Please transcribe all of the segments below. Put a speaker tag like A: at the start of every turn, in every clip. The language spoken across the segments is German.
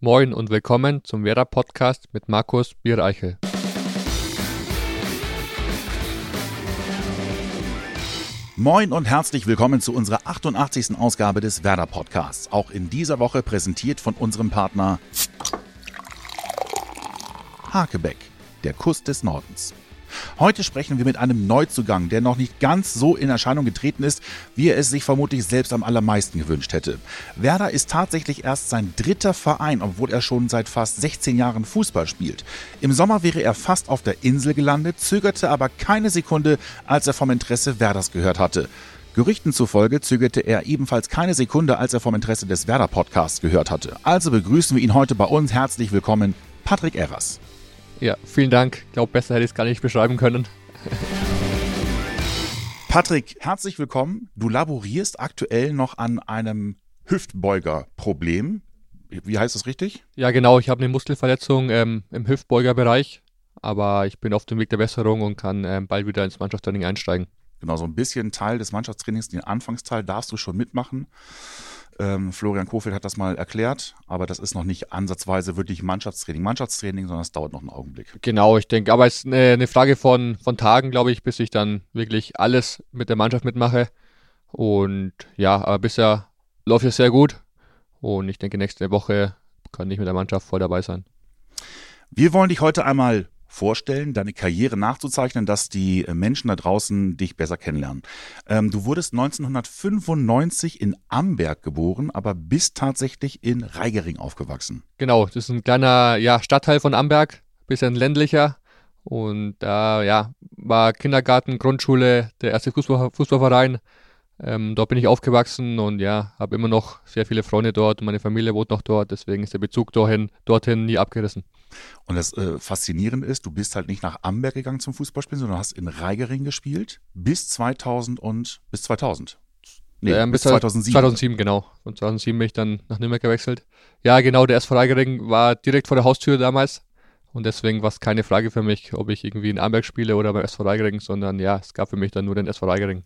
A: Moin und willkommen zum Werder Podcast mit Markus Biereichel.
B: Moin und herzlich willkommen zu unserer 88. Ausgabe des Werder Podcasts. Auch in dieser Woche präsentiert von unserem Partner Hakebeck, der Kuss des Nordens. Heute sprechen wir mit einem Neuzugang, der noch nicht ganz so in Erscheinung getreten ist, wie er es sich vermutlich selbst am allermeisten gewünscht hätte. Werder ist tatsächlich erst sein dritter Verein, obwohl er schon seit fast 16 Jahren Fußball spielt. Im Sommer wäre er fast auf der Insel gelandet, zögerte aber keine Sekunde, als er vom Interesse Werders gehört hatte. Gerüchten zufolge zögerte er ebenfalls keine Sekunde, als er vom Interesse des Werder Podcasts gehört hatte. Also begrüßen wir ihn heute bei uns. Herzlich willkommen, Patrick Erras.
A: Ja, vielen Dank. Ich glaube, besser hätte ich es gar nicht beschreiben können.
B: Patrick, herzlich willkommen. Du laborierst aktuell noch an einem Hüftbeugerproblem. Wie heißt das richtig?
A: Ja, genau. Ich habe eine Muskelverletzung ähm, im Hüftbeugerbereich, aber ich bin auf dem Weg der Besserung und kann ähm, bald wieder ins Mannschaftstraining einsteigen.
B: Genau, so ein bisschen Teil des Mannschaftstrainings, den Anfangsteil darfst du schon mitmachen. Ähm, Florian Kofeld hat das mal erklärt, aber das ist noch nicht ansatzweise wirklich Mannschaftstraining, Mannschaftstraining, sondern es dauert noch einen Augenblick.
A: Genau, ich denke, aber es ist eine, eine Frage von, von Tagen, glaube ich, bis ich dann wirklich alles mit der Mannschaft mitmache. Und ja, aber bisher läuft es sehr gut. Und ich denke, nächste Woche kann ich mit der Mannschaft voll dabei sein.
B: Wir wollen dich heute einmal vorstellen, deine Karriere nachzuzeichnen, dass die Menschen da draußen dich besser kennenlernen. Ähm, du wurdest 1995 in Amberg geboren, aber bist tatsächlich in Reigering aufgewachsen.
A: Genau, das ist ein kleiner ja, Stadtteil von Amberg, bisschen ländlicher. Und da ja, war Kindergarten, Grundschule, der erste Fußball, Fußballverein. Ähm, dort bin ich aufgewachsen und ja, habe immer noch sehr viele Freunde dort und meine Familie wohnt noch dort, deswegen ist der Bezug dorthin, dorthin nie abgerissen.
B: Und das äh, Faszinierende ist, du bist halt nicht nach Amberg gegangen zum Fußballspielen, sondern hast in Reigering gespielt bis 2000 und bis 2000.
A: Nee, ähm, bis 2007. 2007, genau. Und 2007 bin ich dann nach Nürnberg gewechselt. Ja, genau, der SV Reigering war direkt vor der Haustür damals. Und deswegen war es keine Frage für mich, ob ich irgendwie in Amberg spiele oder beim SV Reigering, sondern ja, es gab für mich dann nur den SV Reigering.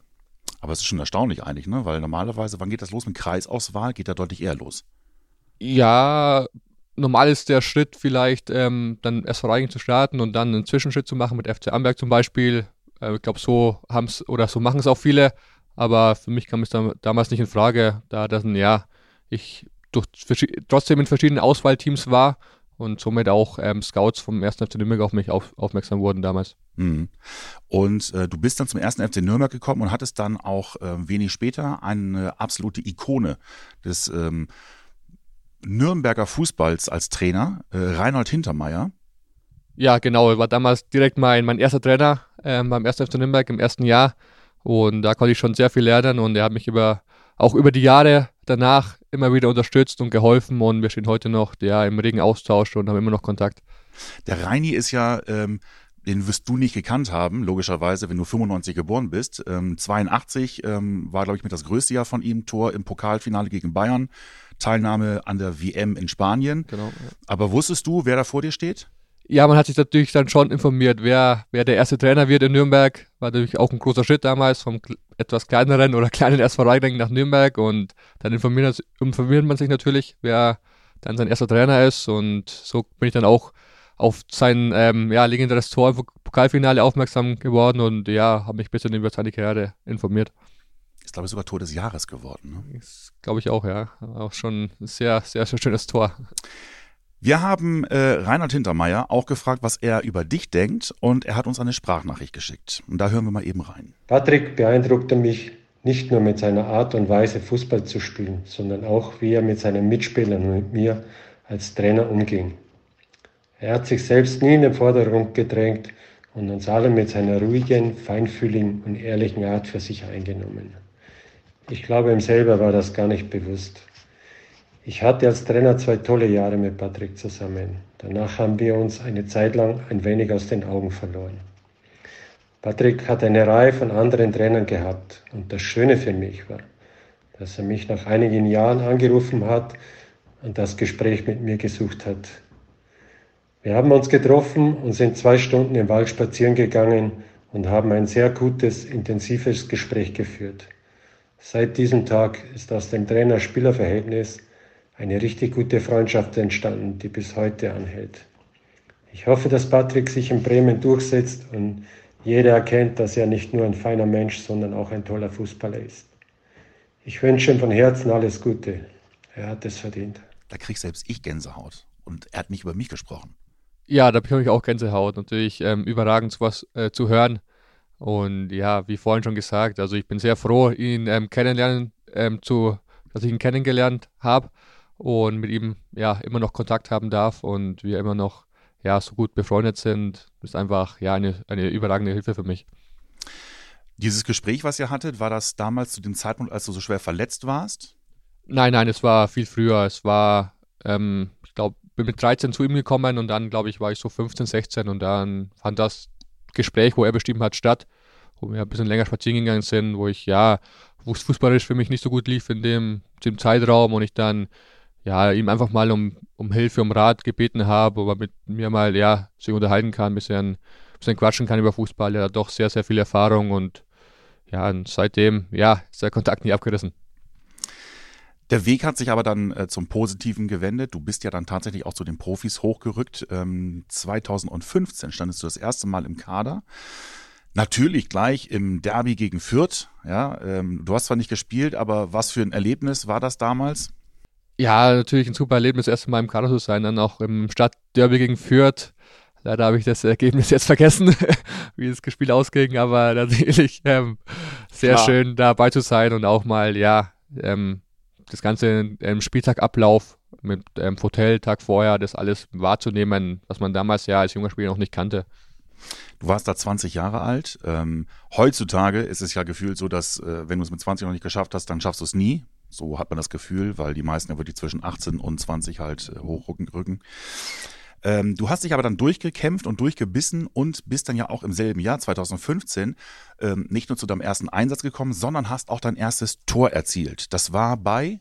B: Aber es ist schon erstaunlich eigentlich, ne? Weil normalerweise, wann geht das los mit Kreisauswahl? Geht da deutlich eher los.
A: Ja, normal ist der Schritt vielleicht, ähm, dann SV Reigen zu starten und dann einen Zwischenschritt zu machen mit FC Amberg zum Beispiel. Äh, ich glaube, so haben es oder so machen es auch viele. Aber für mich kam es da, damals nicht in Frage, da das ein ja, ich durch, trotzdem in verschiedenen Auswahlteams war und somit auch ähm, Scouts vom 1. FC Nürnberg auf mich auf, aufmerksam wurden damals.
B: Mhm. Und äh, du bist dann zum 1. FC Nürnberg gekommen und hattest dann auch äh, wenig später eine absolute Ikone des ähm, Nürnberger Fußballs als Trainer, äh, Reinhold Hintermeier.
A: Ja, genau. Er war damals direkt mein, mein erster Trainer äh, beim 1. FC Nürnberg im ersten Jahr. Und da konnte ich schon sehr viel lernen und er hat mich über, auch über die Jahre danach immer wieder unterstützt und geholfen und wir stehen heute noch ja, im regen Austausch und haben immer noch Kontakt.
B: Der Reini ist ja, ähm, den wirst du nicht gekannt haben, logischerweise, wenn du 95 geboren bist. Ähm, 82 ähm, war, glaube ich, mit das größte Jahr von ihm, Tor im Pokalfinale gegen Bayern. Teilnahme an der WM in Spanien. Genau. Ja. Aber wusstest du, wer da vor dir steht?
A: Ja, man hat sich natürlich dann schon informiert, wer, wer der erste Trainer wird in Nürnberg. War natürlich auch ein großer Schritt damals vom etwas kleineren oder kleinen SV Reigling nach Nürnberg und dann informiert, informiert man sich natürlich, wer dann sein erster Trainer ist und so bin ich dann auch auf sein ähm, ja, legendäres Tor im Pokalfinale aufmerksam geworden und ja, habe mich ein bisschen über seine Karriere informiert.
B: Ist, glaube ich, sogar Tor des Jahres geworden.
A: Ne? Glaube ich auch, ja. Auch schon ein sehr, sehr, sehr schönes Tor.
B: Wir haben äh, Reinhard Hintermeier auch gefragt, was er über dich denkt und er hat uns eine Sprachnachricht geschickt. Und da hören wir mal eben rein.
C: Patrick beeindruckte mich nicht nur mit seiner Art und Weise, Fußball zu spielen, sondern auch, wie er mit seinen Mitspielern und mit mir als Trainer umging. Er hat sich selbst nie in den Vordergrund gedrängt und uns alle mit seiner ruhigen, feinfühligen und ehrlichen Art für sich eingenommen. Ich glaube, ihm selber war das gar nicht bewusst. Ich hatte als Trainer zwei tolle Jahre mit Patrick zusammen. Danach haben wir uns eine Zeit lang ein wenig aus den Augen verloren. Patrick hat eine Reihe von anderen Trainern gehabt und das Schöne für mich war, dass er mich nach einigen Jahren angerufen hat und das Gespräch mit mir gesucht hat. Wir haben uns getroffen und sind zwei Stunden im Wald spazieren gegangen und haben ein sehr gutes, intensives Gespräch geführt. Seit diesem Tag ist aus dem Trainer-Spieler-Verhältnis eine richtig gute Freundschaft entstanden, die bis heute anhält. Ich hoffe, dass Patrick sich in Bremen durchsetzt und jeder erkennt, dass er nicht nur ein feiner Mensch, sondern auch ein toller Fußballer ist. Ich wünsche ihm von Herzen alles Gute. Er hat es verdient.
B: Da kriege selbst ich Gänsehaut. Und er hat nicht über mich gesprochen.
A: Ja, da bekomme ich auch Gänsehaut. Natürlich ähm, überragend sowas äh, zu hören. Und ja, wie vorhin schon gesagt, also ich bin sehr froh, ihn ähm, kennenlernen ähm, zu, dass ich ihn kennengelernt habe und mit ihm ja immer noch Kontakt haben darf und wir immer noch ja so gut befreundet sind, ist einfach ja eine, eine überragende Hilfe für mich.
B: Dieses Gespräch, was ihr hattet, war das damals zu dem Zeitpunkt, als du so schwer verletzt warst?
A: Nein, nein, es war viel früher. Es war, ähm, ich glaube, bin mit 13 zu ihm gekommen und dann, glaube ich, war ich so 15, 16 und dann fand das Gespräch, wo er bestimmt hat, statt, wo wir ein bisschen länger spazieren gegangen sind, wo ich, ja, wo es fußballisch für mich nicht so gut lief in dem, dem Zeitraum und ich dann, ja, ihm einfach mal um, um Hilfe, um Rat gebeten habe, ob er mit mir mal, ja, sich unterhalten kann, ein bisschen, ein bisschen quatschen kann über Fußball. Er hat doch sehr, sehr viel Erfahrung und ja, und seitdem, ja, ist der Kontakt nie abgerissen.
B: Der Weg hat sich aber dann äh, zum Positiven gewendet. Du bist ja dann tatsächlich auch zu den Profis hochgerückt. Ähm, 2015 standest du das erste Mal im Kader. Natürlich gleich im Derby gegen Fürth. Ja, ähm, du hast zwar nicht gespielt, aber was für ein Erlebnis war das damals?
A: Ja, natürlich ein super Erlebnis, das erste Mal im Kader zu sein, dann auch im Stadtderby gegen Fürth. Leider habe ich das Ergebnis jetzt vergessen, wie das Spiel ausging, aber natürlich ähm, sehr Klar. schön dabei zu sein und auch mal, ja, ähm, das ganze ähm, Spieltagablauf mit ähm, Hotel, Tag vorher, das alles wahrzunehmen, was man damals ja als junger Spieler noch nicht kannte.
B: Du warst da 20 Jahre alt. Ähm, heutzutage ist es ja gefühlt so, dass äh, wenn du es mit 20 noch nicht geschafft hast, dann schaffst du es nie. So hat man das Gefühl, weil die meisten ja wirklich zwischen 18 und 20 halt äh, hochrücken. Rücken. Ähm, du hast dich aber dann durchgekämpft und durchgebissen und bist dann ja auch im selben Jahr 2015 ähm, nicht nur zu deinem ersten Einsatz gekommen, sondern hast auch dein erstes Tor erzielt. Das war bei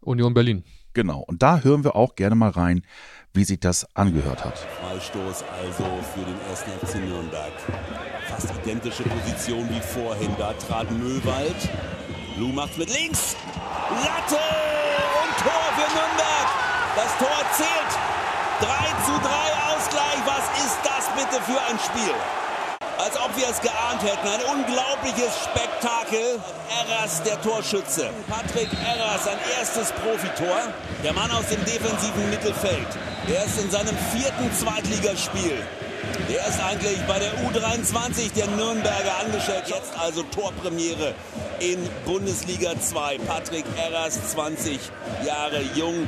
A: Union Berlin.
B: Genau. Und da hören wir auch gerne mal rein, wie sich das angehört hat.
D: Freistoß also für den ersten FC Nürnberg. Fast identische Position wie vorhin. Da trat Möwald. Lu macht mit links. Latte und Tor für Nürnberg. Das Tor zählt. 3 zu 3 Ausgleich. Was ist das bitte für ein Spiel? Als ob wir es geahnt hätten. Ein unglaubliches Spektakel. Erras, der Torschütze. Patrick Erras, sein erstes Profitor. Der Mann aus dem defensiven Mittelfeld. Er ist in seinem vierten Zweitligaspiel. Der ist eigentlich bei der U23 der Nürnberger angestellt. Jetzt also Torpremiere in Bundesliga 2. Patrick Erras, 20 Jahre jung,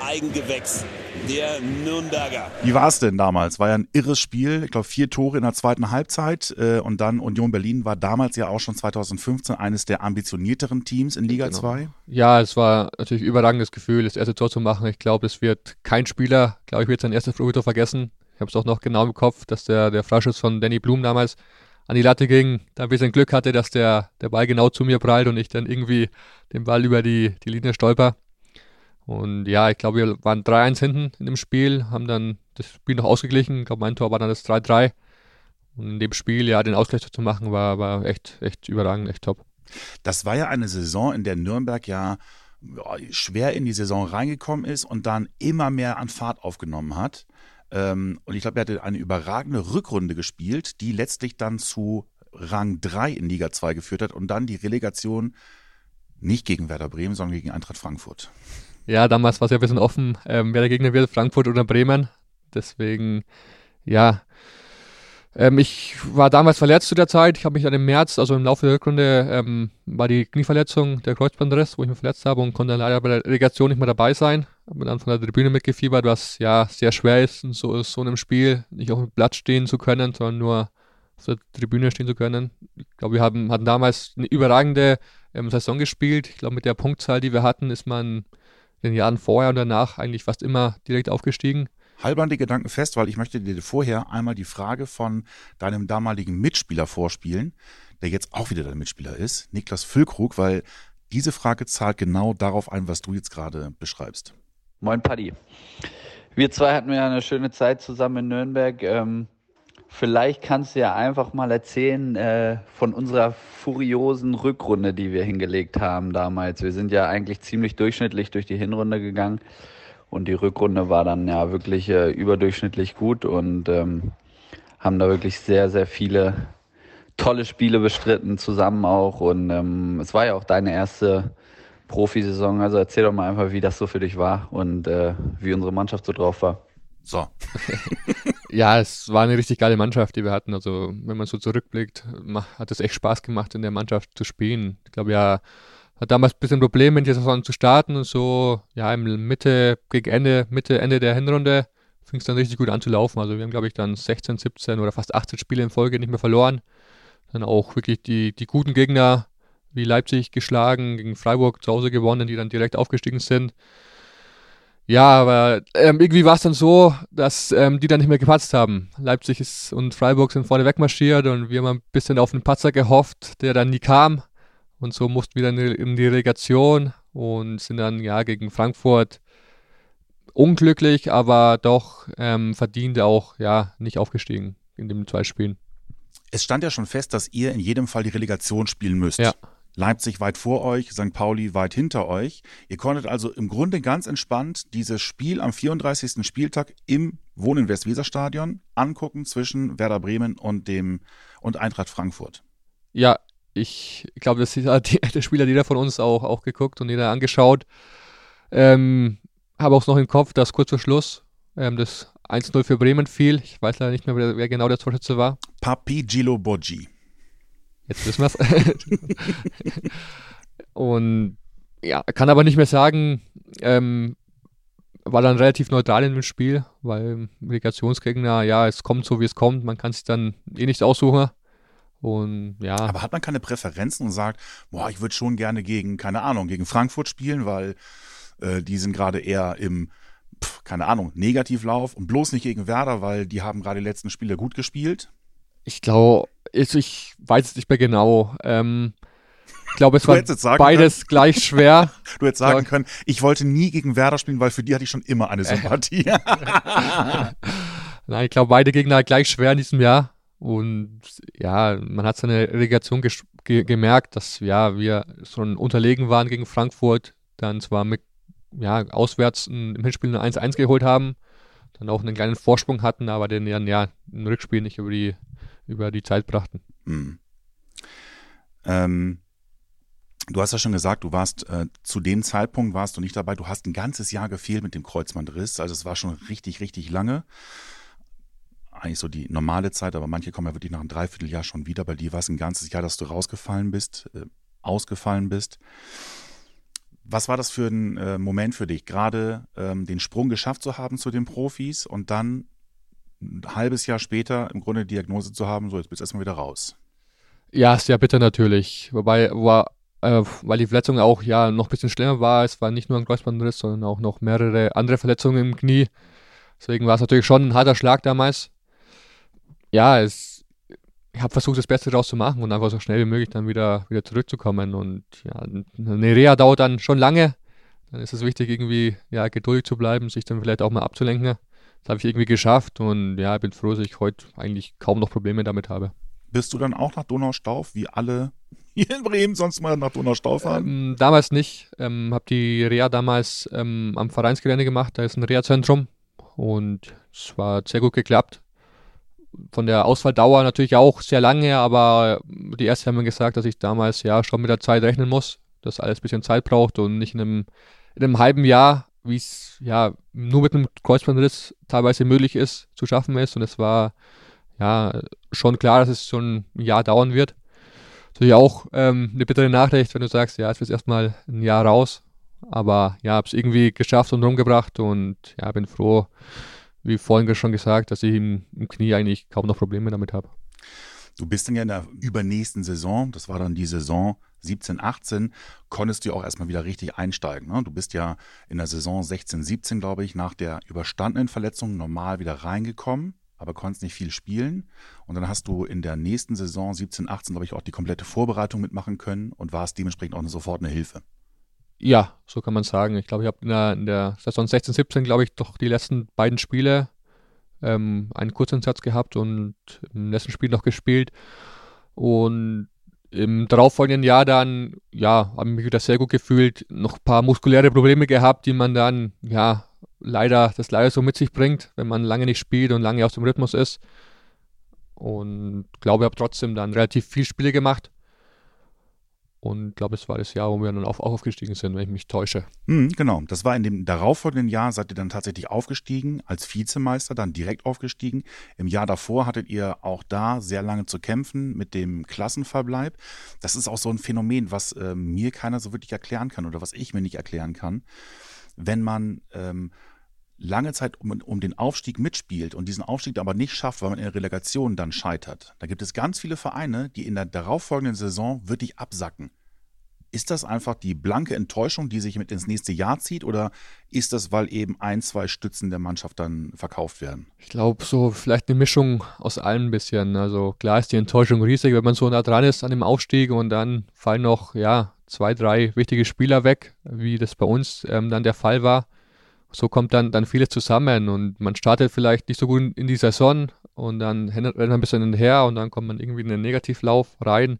D: Eigengewächs der Nürnberger.
B: Wie war es denn damals? War ja ein irres Spiel. Ich glaube, vier Tore in der zweiten Halbzeit. Äh, und dann Union Berlin war damals ja auch schon 2015 eines der ambitionierteren Teams in Liga genau. 2.
A: Ja, es war natürlich ein überragendes Gefühl, das erste Tor zu machen. Ich glaube, es wird kein Spieler, glaube ich, wird sein erstes Profitor vergessen. Ich habe es auch noch genau im Kopf, dass der, der Freischuss von Danny Blum damals an die Latte ging, da ein bisschen Glück hatte, dass der, der Ball genau zu mir prallt und ich dann irgendwie den Ball über die, die Linie stolper. Und ja, ich glaube, wir waren 3-1 hinten in dem Spiel, haben dann das Spiel noch ausgeglichen. Ich glaube, mein Tor war dann das 3-3. Und in dem Spiel, ja, den Ausgleich zu machen, war, war echt, echt überragend, echt top.
B: Das war ja eine Saison, in der Nürnberg ja schwer in die Saison reingekommen ist und dann immer mehr an Fahrt aufgenommen hat. Ähm, und ich glaube, er hatte eine überragende Rückrunde gespielt, die letztlich dann zu Rang 3 in Liga 2 geführt hat und dann die Relegation nicht gegen Werder Bremen, sondern gegen Eintracht Frankfurt.
A: Ja, damals war es ja ein bisschen offen, ähm, wer der Gegner wird, Frankfurt oder Bremen. Deswegen, ja. Ähm, ich war damals verletzt zu der Zeit. Ich habe mich dann im März, also im Laufe der Rückrunde, ähm, war die Knieverletzung, der Kreuzbandriss, wo ich mich verletzt habe und konnte dann leider bei der Relegation nicht mehr dabei sein. Habe dann von der Tribüne mitgefiebert, was ja sehr schwer ist, in so, so einem Spiel nicht auf dem Platz stehen zu können, sondern nur auf der Tribüne stehen zu können. Ich glaube, wir haben, hatten damals eine überragende ähm, Saison gespielt. Ich glaube, mit der Punktzahl, die wir hatten, ist man in den Jahren vorher und danach eigentlich fast immer direkt aufgestiegen.
B: Halbern die Gedanken fest, weil ich möchte dir vorher einmal die Frage von deinem damaligen Mitspieler vorspielen, der jetzt auch wieder dein Mitspieler ist, Niklas Füllkrug, weil diese Frage zahlt genau darauf ein, was du jetzt gerade beschreibst.
E: Moin Paddy. Wir zwei hatten ja eine schöne Zeit zusammen in Nürnberg. Ähm, Vielleicht kannst du ja einfach mal erzählen äh, von unserer furiosen Rückrunde, die wir hingelegt haben damals. Wir sind ja eigentlich ziemlich durchschnittlich durch die Hinrunde gegangen und die Rückrunde war dann ja wirklich äh, überdurchschnittlich gut und ähm, haben da wirklich sehr, sehr viele tolle Spiele bestritten, zusammen auch. Und ähm, es war ja auch deine erste Profisaison. Also erzähl doch mal einfach, wie das so für dich war und äh, wie unsere Mannschaft so drauf war.
B: So.
A: ja, es war eine richtig geile Mannschaft, die wir hatten. Also, wenn man so zurückblickt, hat es echt Spaß gemacht, in der Mannschaft zu spielen. Ich glaube, ja, hat damals ein bisschen Probleme, in die Saison zu starten und so, ja, im Mitte, gegen Ende, Mitte, Ende der Hinrunde fing es dann richtig gut an zu laufen. Also wir haben, glaube ich, dann 16, 17 oder fast 18 Spiele in Folge nicht mehr verloren. Dann auch wirklich die, die guten Gegner wie Leipzig geschlagen, gegen Freiburg zu Hause gewonnen, die dann direkt aufgestiegen sind. Ja, aber ähm, irgendwie war es dann so, dass ähm, die dann nicht mehr gepatzt haben. Leipzig ist und Freiburg sind vorne wegmarschiert und wir haben ein bisschen auf einen Patzer gehofft, der dann nie kam. Und so mussten wir dann in die Relegation und sind dann ja gegen Frankfurt unglücklich, aber doch ähm, verdient auch ja nicht aufgestiegen in den zwei Spielen.
B: Es stand ja schon fest, dass ihr in jedem Fall die Relegation spielen müsst.
A: Ja.
B: Leipzig weit vor euch, St. Pauli weit hinter euch. Ihr konntet also im Grunde ganz entspannt dieses Spiel am 34. Spieltag im Wohnen Westweserstadion angucken zwischen Werder Bremen und dem und Eintracht Frankfurt.
A: Ja, ich glaube, das hat der Spieler jeder von uns auch, auch geguckt und jeder angeschaut. Ähm, habe auch noch im Kopf, dass kurz vor Schluss ähm, das 1-0 für Bremen fiel. Ich weiß leider nicht mehr, wer, wer genau der Torschütze war.
B: Papi Gilo Boggi.
A: Jetzt wissen wir es. und ja, kann aber nicht mehr sagen, ähm, war dann relativ neutral in dem Spiel, weil Relegationsgegner, ja, es kommt so, wie es kommt. Man kann sich dann eh nicht aussuchen. Und ja.
B: Aber hat man keine Präferenzen und sagt, boah, ich würde schon gerne gegen, keine Ahnung, gegen Frankfurt spielen, weil äh, die sind gerade eher im, pf, keine Ahnung, Negativlauf und bloß nicht gegen Werder, weil die haben gerade die letzten Spiele gut gespielt?
A: Ich glaube, ich, ich weiß es nicht mehr genau. Ähm, ich glaube, es war beides können, gleich schwer.
B: Du hättest sagen können, ich wollte nie gegen Werder spielen, weil für die hatte ich schon immer eine Sympathie.
A: Nein, ich glaube, beide Gegner gleich schwer in diesem Jahr. Und ja, man hat seine Relegation ge gemerkt, dass ja, wir schon unterlegen waren gegen Frankfurt. Dann zwar mit ja, auswärts im Hinspiel eine 1-1 geholt haben, dann auch einen kleinen Vorsprung hatten, aber den dann ja im Rückspiel nicht über die über die Zeit brachten. Mhm.
B: Ähm, du hast ja schon gesagt, du warst äh, zu dem Zeitpunkt warst du nicht dabei. Du hast ein ganzes Jahr gefehlt mit dem Kreuzbandriss. Also es war schon richtig, richtig lange. Eigentlich so die normale Zeit, aber manche kommen ja wirklich nach einem Dreivierteljahr schon wieder. Bei dir war es ein ganzes Jahr, dass du rausgefallen bist, äh, ausgefallen bist. Was war das für ein äh, Moment für dich, gerade ähm, den Sprung geschafft zu haben zu den Profis und dann ein halbes Jahr später im Grunde Diagnose zu haben, so jetzt bist du erstmal wieder raus.
A: Ja, ist ja bitter natürlich. Wobei, war, äh, weil die Verletzung auch ja noch ein bisschen schlimmer war. Es war nicht nur ein Kreuzbandriss, sondern auch noch mehrere andere Verletzungen im Knie. Deswegen war es natürlich schon ein harter Schlag damals. Ja, es, ich habe versucht, das Beste daraus zu machen und einfach so schnell wie möglich dann wieder, wieder zurückzukommen. Und ja, eine Reha dauert dann schon lange. Dann ist es wichtig, irgendwie ja, geduldig zu bleiben, sich dann vielleicht auch mal abzulenken. Das habe ich irgendwie geschafft und ja, bin froh, dass ich heute eigentlich kaum noch Probleme damit habe.
B: Bist du dann auch nach Donaustauf, wie alle hier in Bremen sonst mal nach Donaustauf fahren?
A: Ähm, damals nicht. Ähm, habe die Reha damals ähm, am Vereinsgelände gemacht. Da ist ein Reha-Zentrum und es war sehr gut geklappt. Von der Ausfalldauer natürlich auch sehr lange, aber die Ärzte haben mir gesagt, dass ich damals ja schon mit der Zeit rechnen muss, dass alles ein bisschen Zeit braucht und nicht in einem, in einem halben Jahr wie es ja nur mit einem Kreuzbandriss teilweise möglich ist, zu schaffen ist. Und es war ja schon klar, dass es schon ein Jahr dauern wird. Natürlich auch ähm, eine bittere Nachricht, wenn du sagst, ja, es wird erstmal ein Jahr raus. Aber ja, habe es irgendwie geschafft und rumgebracht und ja, bin froh, wie vorhin schon gesagt, dass ich im, im Knie eigentlich kaum noch Probleme damit habe.
B: Du bist dann ja in der übernächsten Saison, das war dann die Saison 17, 18, konntest du auch erstmal wieder richtig einsteigen. Ne? Du bist ja in der Saison 16, 17, glaube ich, nach der überstandenen Verletzung normal wieder reingekommen, aber konntest nicht viel spielen. Und dann hast du in der nächsten Saison 17, 18, glaube ich, auch die komplette Vorbereitung mitmachen können und warst dementsprechend auch sofort eine Hilfe.
A: Ja, so kann man sagen. Ich glaube, ich habe in der, in der Saison 16, 17, glaube ich, doch die letzten beiden Spiele ähm, einen Kurzansatz gehabt und im letzten Spiel noch gespielt. Und im darauffolgenden Jahr dann, ja, habe ich mich wieder sehr gut gefühlt, noch ein paar muskuläre Probleme gehabt, die man dann, ja, leider, das leider so mit sich bringt, wenn man lange nicht spielt und lange aus dem Rhythmus ist. Und glaube, ich habe trotzdem dann relativ viele Spiele gemacht und glaube, es war das Jahr, wo wir dann auch aufgestiegen sind, wenn ich mich täusche.
B: Mhm, genau, das war in dem darauffolgenden Jahr, seid ihr dann tatsächlich aufgestiegen, als Vizemeister, dann direkt aufgestiegen. Im Jahr davor hattet ihr auch da sehr lange zu kämpfen mit dem Klassenverbleib. Das ist auch so ein Phänomen, was äh, mir keiner so wirklich erklären kann oder was ich mir nicht erklären kann. Wenn man ähm, lange Zeit um, um, den Aufstieg mitspielt und diesen Aufstieg aber nicht schafft, weil man in der Relegation dann scheitert. Da gibt es ganz viele Vereine, die in der darauffolgenden Saison wirklich absacken. Ist das einfach die blanke Enttäuschung, die sich mit ins nächste Jahr zieht, oder ist das, weil eben ein, zwei Stützen der Mannschaft dann verkauft werden?
A: Ich glaube, so vielleicht eine Mischung aus allem ein bisschen. Also klar ist die Enttäuschung riesig, wenn man so nah dran ist an dem Aufstieg und dann fallen noch ja zwei, drei wichtige Spieler weg, wie das bei uns ähm, dann der Fall war so kommt dann, dann vieles zusammen und man startet vielleicht nicht so gut in die Saison und dann rennt man ein bisschen hinterher und dann kommt man irgendwie in den Negativlauf rein.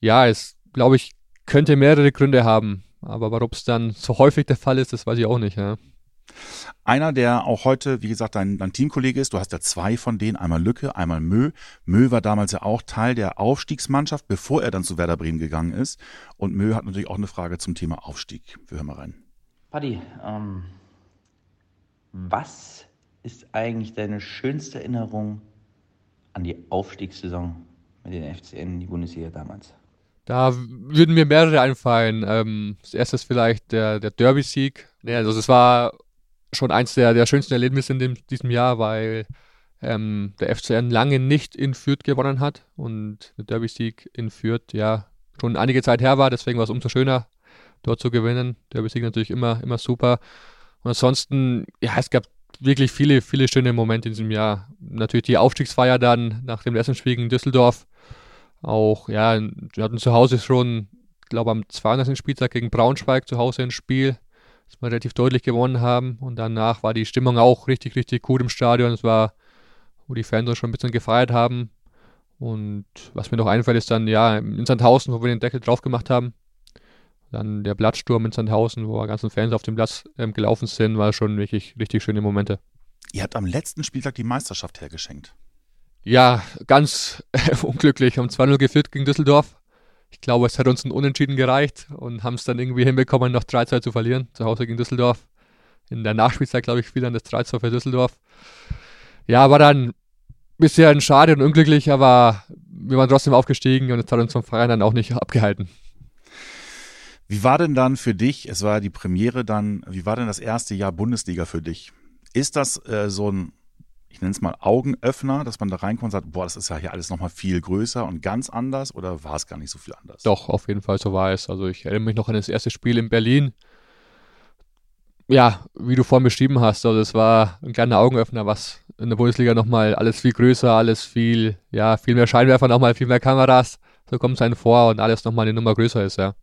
A: Ja, es, glaube ich, könnte mehrere Gründe haben, aber warum es dann so häufig der Fall ist, das weiß ich auch nicht. Ja.
B: Einer, der auch heute, wie gesagt, dein, dein Teamkollege ist, du hast ja zwei von denen, einmal Lücke, einmal Mö. Mö war damals ja auch Teil der Aufstiegsmannschaft, bevor er dann zu Werder Bremen gegangen ist. Und Mö hat natürlich auch eine Frage zum Thema Aufstieg. Wir hören mal rein.
F: Paddy, ähm, was ist eigentlich deine schönste Erinnerung an die Aufstiegssaison mit den FCN in die Bundesliga damals?
A: Da würden mir mehrere einfallen. Ähm, das erste ist vielleicht der, der Derby-Sieg. Ja, also es war schon eins der, der schönsten Erlebnisse in dem, diesem Jahr, weil ähm, der FCN lange nicht in Fürth gewonnen hat und der Derby-Sieg in Fürth ja schon einige Zeit her war, deswegen war es umso schöner, dort zu gewinnen. Derby-Sieg natürlich immer, immer super. Und ansonsten, ja, es gab wirklich viele, viele schöne Momente in diesem Jahr. Natürlich die Aufstiegsfeier dann nach dem ersten Spiel in Düsseldorf. Auch, ja, wir hatten zu Hause schon, glaube, am 200. Spieltag gegen Braunschweig zu Hause ein Spiel, das wir relativ deutlich gewonnen haben. Und danach war die Stimmung auch richtig, richtig gut im Stadion. Es war, wo die Fans schon ein bisschen gefeiert haben. Und was mir noch einfällt, ist dann, ja, in Sandhausen, wo wir den Deckel drauf gemacht haben. Dann der Blattsturm in Sandhausen, wo wir ganzen Fans auf dem Platz ähm, gelaufen sind, war schon wirklich richtig schöne Momente.
B: Ihr habt am letzten Spieltag die Meisterschaft hergeschenkt.
A: Ja, ganz unglücklich. Haben 2-0 geführt gegen Düsseldorf. Ich glaube, es hat uns ein Unentschieden gereicht und haben es dann irgendwie hinbekommen, noch 3-2 zu verlieren, zu Hause gegen Düsseldorf. In der Nachspielzeit, glaube ich, fiel dann das 3-2 für Düsseldorf. Ja, war dann ein bisschen schade und unglücklich, aber wir waren trotzdem aufgestiegen und es hat uns vom Verein dann auch nicht abgehalten.
B: Wie war denn dann für dich, es war die Premiere dann, wie war denn das erste Jahr Bundesliga für dich? Ist das äh, so ein, ich nenne es mal Augenöffner, dass man da reinkommt und sagt, boah, das ist ja hier alles nochmal viel größer und ganz anders oder war es gar nicht so viel anders?
A: Doch, auf jeden Fall so war es. Also ich erinnere mich noch an das erste Spiel in Berlin. Ja, wie du vorhin beschrieben hast, also es war ein kleiner Augenöffner, was in der Bundesliga nochmal alles viel größer, alles viel, ja, viel mehr Scheinwerfer, nochmal viel mehr Kameras, so kommt es einem vor und alles nochmal eine Nummer größer ist, ja.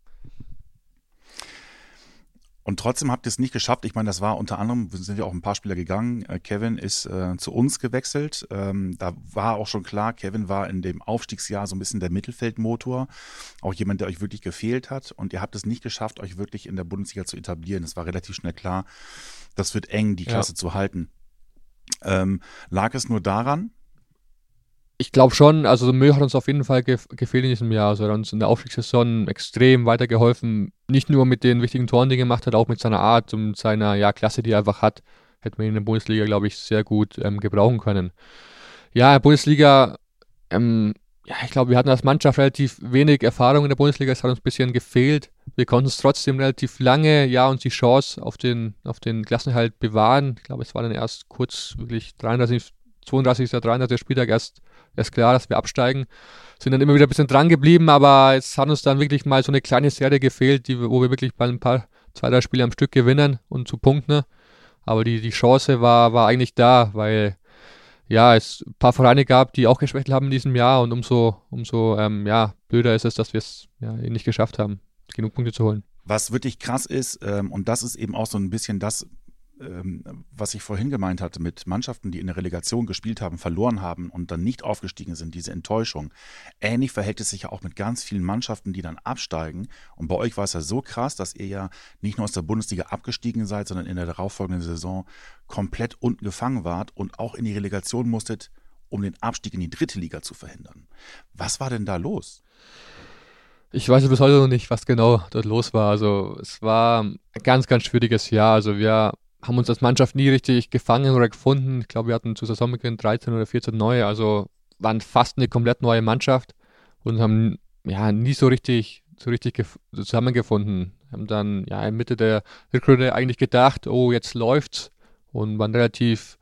B: Und trotzdem habt ihr es nicht geschafft. Ich meine, das war unter anderem, sind ja auch ein paar Spieler gegangen. Äh, Kevin ist äh, zu uns gewechselt. Ähm, da war auch schon klar, Kevin war in dem Aufstiegsjahr so ein bisschen der Mittelfeldmotor. Auch jemand, der euch wirklich gefehlt hat. Und ihr habt es nicht geschafft, euch wirklich in der Bundesliga zu etablieren. Es war relativ schnell klar, das wird eng, die Klasse ja. zu halten. Ähm, lag es nur daran,
A: ich glaube schon, also Mö hat uns auf jeden Fall gef gefehlt in diesem Jahr. Also er hat uns in der Aufstiegssaison extrem weitergeholfen. Nicht nur mit den wichtigen Toren, die er gemacht hat, auch mit seiner Art und seiner ja, Klasse, die er einfach hat. Hätte man ihn in der Bundesliga, glaube ich, sehr gut ähm, gebrauchen können. Ja, Bundesliga, ähm, ja, ich glaube, wir hatten als Mannschaft relativ wenig Erfahrung in der Bundesliga. Es hat uns ein bisschen gefehlt. Wir konnten es trotzdem relativ lange, ja, uns die Chance auf den, auf den Klassenhalt bewahren. Ich glaube, es war dann erst kurz, wirklich 33, 32. 33. Spieltag erst ist klar, dass wir absteigen. Sind dann immer wieder ein bisschen dran geblieben, aber es hat uns dann wirklich mal so eine kleine Serie gefehlt, die, wo wir wirklich bei ein paar, zwei, drei Spiele am Stück gewinnen und zu punkten. Aber die, die Chance war, war eigentlich da, weil ja, es ein paar Vereine gab, die auch geschwächt haben in diesem Jahr und umso, umso ähm, ja, blöder ist es, dass wir es ja, nicht geschafft haben, genug Punkte zu holen.
B: Was wirklich krass ist, ähm, und das ist eben auch so ein bisschen das, was ich vorhin gemeint hatte, mit Mannschaften, die in der Relegation gespielt haben, verloren haben und dann nicht aufgestiegen sind, diese Enttäuschung. Ähnlich verhält es sich ja auch mit ganz vielen Mannschaften, die dann absteigen. Und bei euch war es ja so krass, dass ihr ja nicht nur aus der Bundesliga abgestiegen seid, sondern in der darauffolgenden Saison komplett unten gefangen wart und auch in die Relegation musstet, um den Abstieg in die dritte Liga zu verhindern. Was war denn da los?
A: Ich weiß bis heute noch nicht, was genau dort los war. Also es war ein ganz, ganz schwieriges Jahr. Also wir haben uns als Mannschaft nie richtig gefangen oder gefunden. Ich glaube, wir hatten zu Saisonbeginn 13 oder 14 neue, also waren fast eine komplett neue Mannschaft und haben ja nie so richtig, so richtig zusammengefunden. Haben dann ja in Mitte der Rückrunde eigentlich gedacht, oh, jetzt läuft's und waren relativ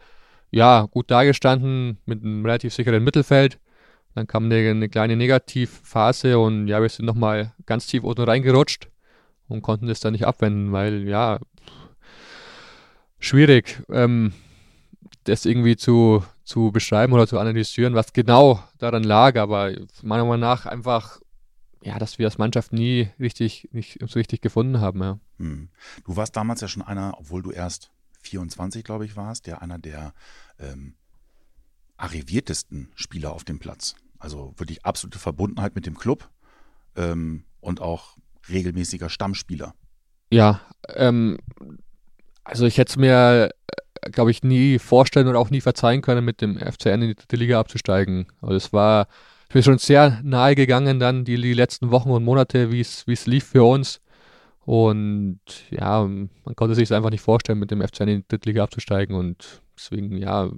A: ja, gut dargestanden mit einem relativ sicheren Mittelfeld. Dann kam eine, eine kleine Negativphase und ja, wir sind nochmal ganz tief unten reingerutscht und konnten das dann nicht abwenden, weil ja, schwierig, ähm, das irgendwie zu, zu beschreiben oder zu analysieren, was genau daran lag, aber meiner Meinung nach einfach, ja, dass wir als Mannschaft nie richtig, nicht so richtig gefunden haben, ja. Hm.
B: Du warst damals ja schon einer, obwohl du erst 24, glaube ich, warst, der einer der ähm, arriviertesten Spieler auf dem Platz. Also wirklich absolute Verbundenheit mit dem Club ähm, und auch regelmäßiger Stammspieler.
A: Ja, ähm, also ich hätte es mir, äh, glaube ich, nie vorstellen und auch nie verzeihen können, mit dem FCN in die Liga abzusteigen. Also es war mir schon sehr nahe gegangen dann die, die letzten Wochen und Monate, wie es lief für uns. Und ja, man konnte sich es einfach nicht vorstellen, mit dem FCN in die dritte Liga abzusteigen. Und deswegen, ja,